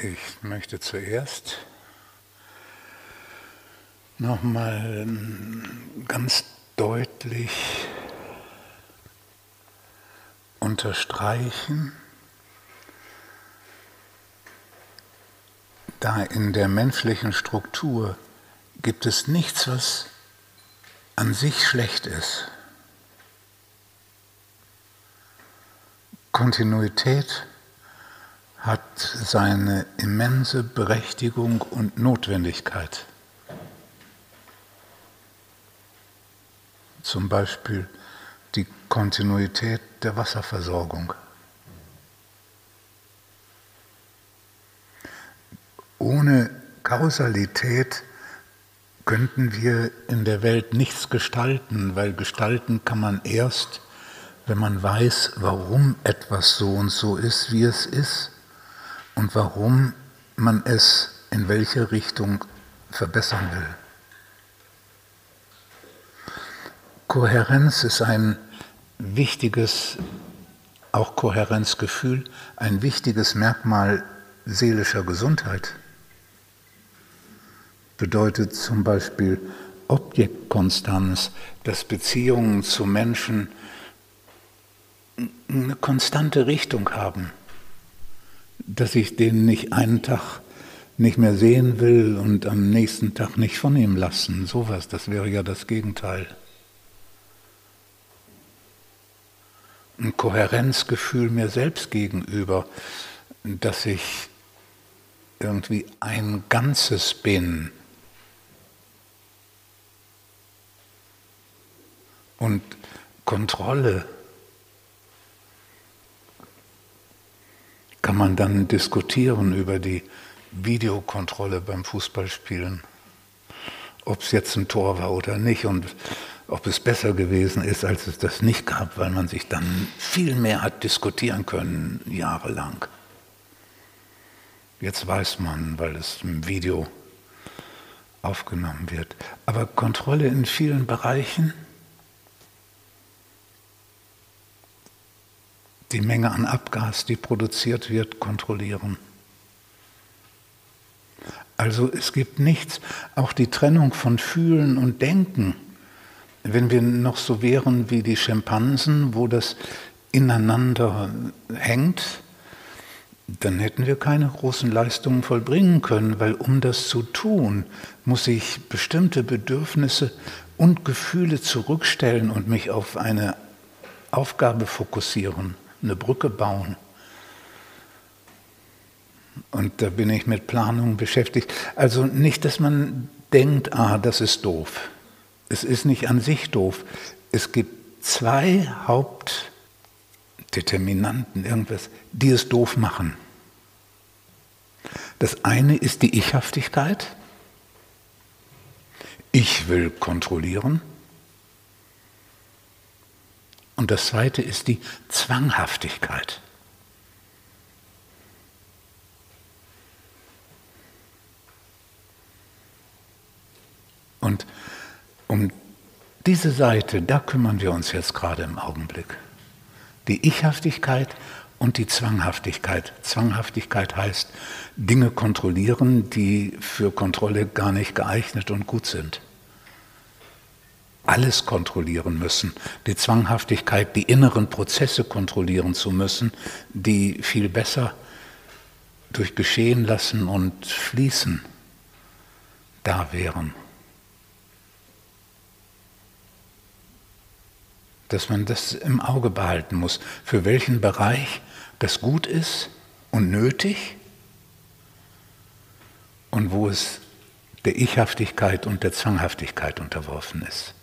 Ich möchte zuerst nochmal ganz deutlich unterstreichen, da in der menschlichen Struktur gibt es nichts, was an sich schlecht ist. Kontinuität hat seine immense Berechtigung und Notwendigkeit. Zum Beispiel die Kontinuität der Wasserversorgung. Ohne Kausalität könnten wir in der Welt nichts gestalten, weil gestalten kann man erst, wenn man weiß, warum etwas so und so ist, wie es ist und warum man es in welche Richtung verbessern will. Kohärenz ist ein wichtiges, auch Kohärenzgefühl, ein wichtiges Merkmal seelischer Gesundheit. Bedeutet zum Beispiel Objektkonstanz, dass Beziehungen zu Menschen eine konstante Richtung haben dass ich den nicht einen Tag nicht mehr sehen will und am nächsten Tag nicht von ihm lassen. Sowas, das wäre ja das Gegenteil. Ein Kohärenzgefühl mir selbst gegenüber, dass ich irgendwie ein Ganzes bin. Und Kontrolle kann man dann diskutieren über die Videokontrolle beim Fußballspielen. Ob es jetzt ein Tor war oder nicht und ob es besser gewesen ist, als es das nicht gab, weil man sich dann viel mehr hat diskutieren können, jahrelang. Jetzt weiß man, weil es im Video aufgenommen wird. Aber Kontrolle in vielen Bereichen die Menge an Abgas, die produziert wird, kontrollieren. Also es gibt nichts, auch die Trennung von Fühlen und Denken. Wenn wir noch so wären wie die Schimpansen, wo das ineinander hängt, dann hätten wir keine großen Leistungen vollbringen können, weil um das zu tun, muss ich bestimmte Bedürfnisse und Gefühle zurückstellen und mich auf eine Aufgabe fokussieren eine Brücke bauen. Und da bin ich mit Planung beschäftigt. Also nicht, dass man denkt, ah, das ist doof. Es ist nicht an sich doof. Es gibt zwei Hauptdeterminanten, irgendwas, die es doof machen. Das eine ist die Ichhaftigkeit. Ich will kontrollieren. Und das zweite ist die Zwanghaftigkeit. Und um diese Seite, da kümmern wir uns jetzt gerade im Augenblick. Die Ichhaftigkeit und die Zwanghaftigkeit. Zwanghaftigkeit heißt Dinge kontrollieren, die für Kontrolle gar nicht geeignet und gut sind alles kontrollieren müssen, die Zwanghaftigkeit, die inneren Prozesse kontrollieren zu müssen, die viel besser durch Geschehen lassen und fließen da wären. Dass man das im Auge behalten muss, für welchen Bereich das gut ist und nötig und wo es der Ichhaftigkeit und der Zwanghaftigkeit unterworfen ist.